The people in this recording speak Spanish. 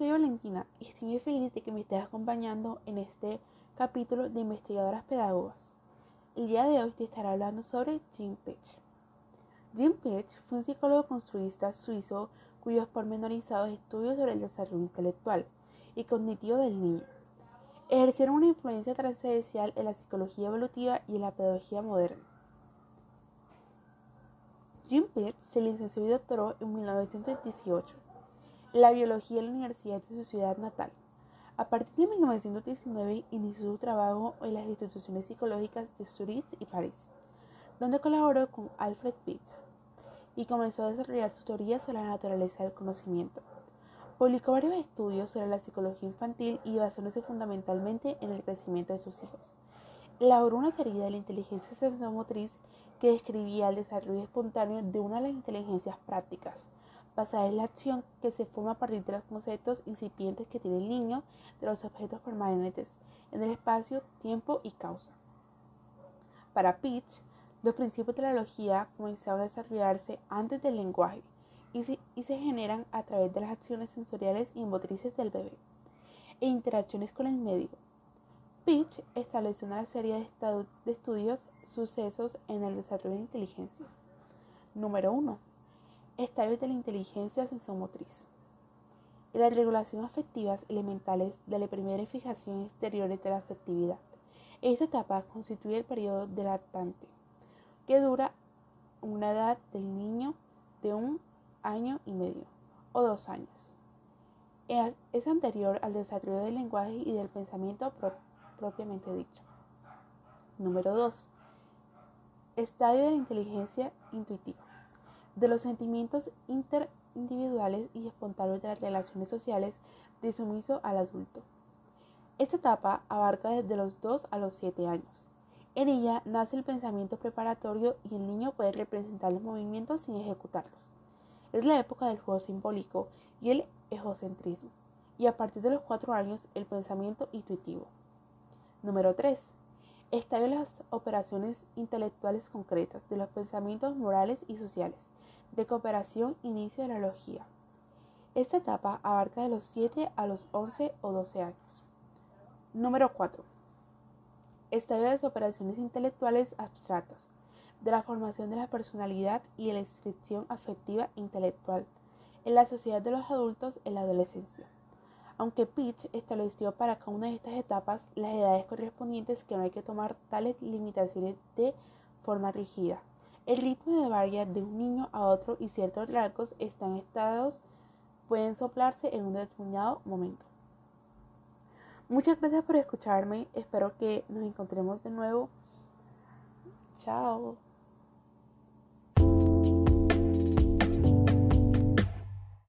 soy Valentina y estoy muy feliz de que me estés acompañando en este capítulo de Investigadoras Pedagogas. El día de hoy te estaré hablando sobre Jim Page. Jim Page fue un psicólogo construista suizo cuyos pormenorizados estudios sobre el desarrollo intelectual y cognitivo del niño ejercieron una influencia trascendental en la psicología evolutiva y en la pedagogía moderna. Jim Page se licenció y doctoró en 1918 en la biología en la Universidad de su ciudad natal. A partir de 1919 inició su trabajo en las instituciones psicológicas de Zurich y París, donde colaboró con Alfred Pitts y comenzó a desarrollar su teoría sobre la naturaleza del conocimiento. Publicó varios estudios sobre la psicología infantil y basándose fundamentalmente en el crecimiento de sus hijos. Elaboró una teoría de la inteligencia sensomotriz que describía el desarrollo espontáneo de una de las inteligencias prácticas, basada en la acción que se forma a partir de los conceptos incipientes que tiene el niño de los objetos permanentes en el espacio, tiempo y causa. Para Pitch, los principios de la logía comenzaron a desarrollarse antes del lenguaje y se, y generan a través de las acciones sensoriales y motrices del bebé e interacciones con el medio. Pitch estableció una serie de, de estudios sucesos en el desarrollo de inteligencia. Número 1. Estadios de la inteligencia sensomotriz. En las regulaciones afectivas elementales de la primera fijación exteriores de la afectividad. Esta etapa constituye el periodo lactante, que dura una edad del niño de un año y medio o dos años. Es anterior al desarrollo del lenguaje y del pensamiento propiamente dicho. Número 2. Estadio de la inteligencia intuitiva. De los sentimientos interindividuales y espontáneos de las relaciones sociales de sumiso al adulto. Esta etapa abarca desde los 2 a los 7 años. En ella nace el pensamiento preparatorio y el niño puede representar los movimientos sin ejecutarlos. Es la época del juego simbólico y el egocentrismo, y a partir de los 4 años el pensamiento intuitivo. Número 3 estadio las operaciones intelectuales concretas de los pensamientos morales y sociales, de cooperación inicio de la logía. Esta etapa abarca de los 7 a los 11 o 12 años. Número 4. Estadio de las operaciones intelectuales abstractas, de la formación de la personalidad y la inscripción afectiva intelectual en la sociedad de los adultos en la adolescencia aunque Pitch estableció para cada una de estas etapas las edades correspondientes que no hay que tomar tales limitaciones de forma rígida. El ritmo de varia de un niño a otro y ciertos rasgos están estados pueden soplarse en un determinado momento. Muchas gracias por escucharme, espero que nos encontremos de nuevo. Chao.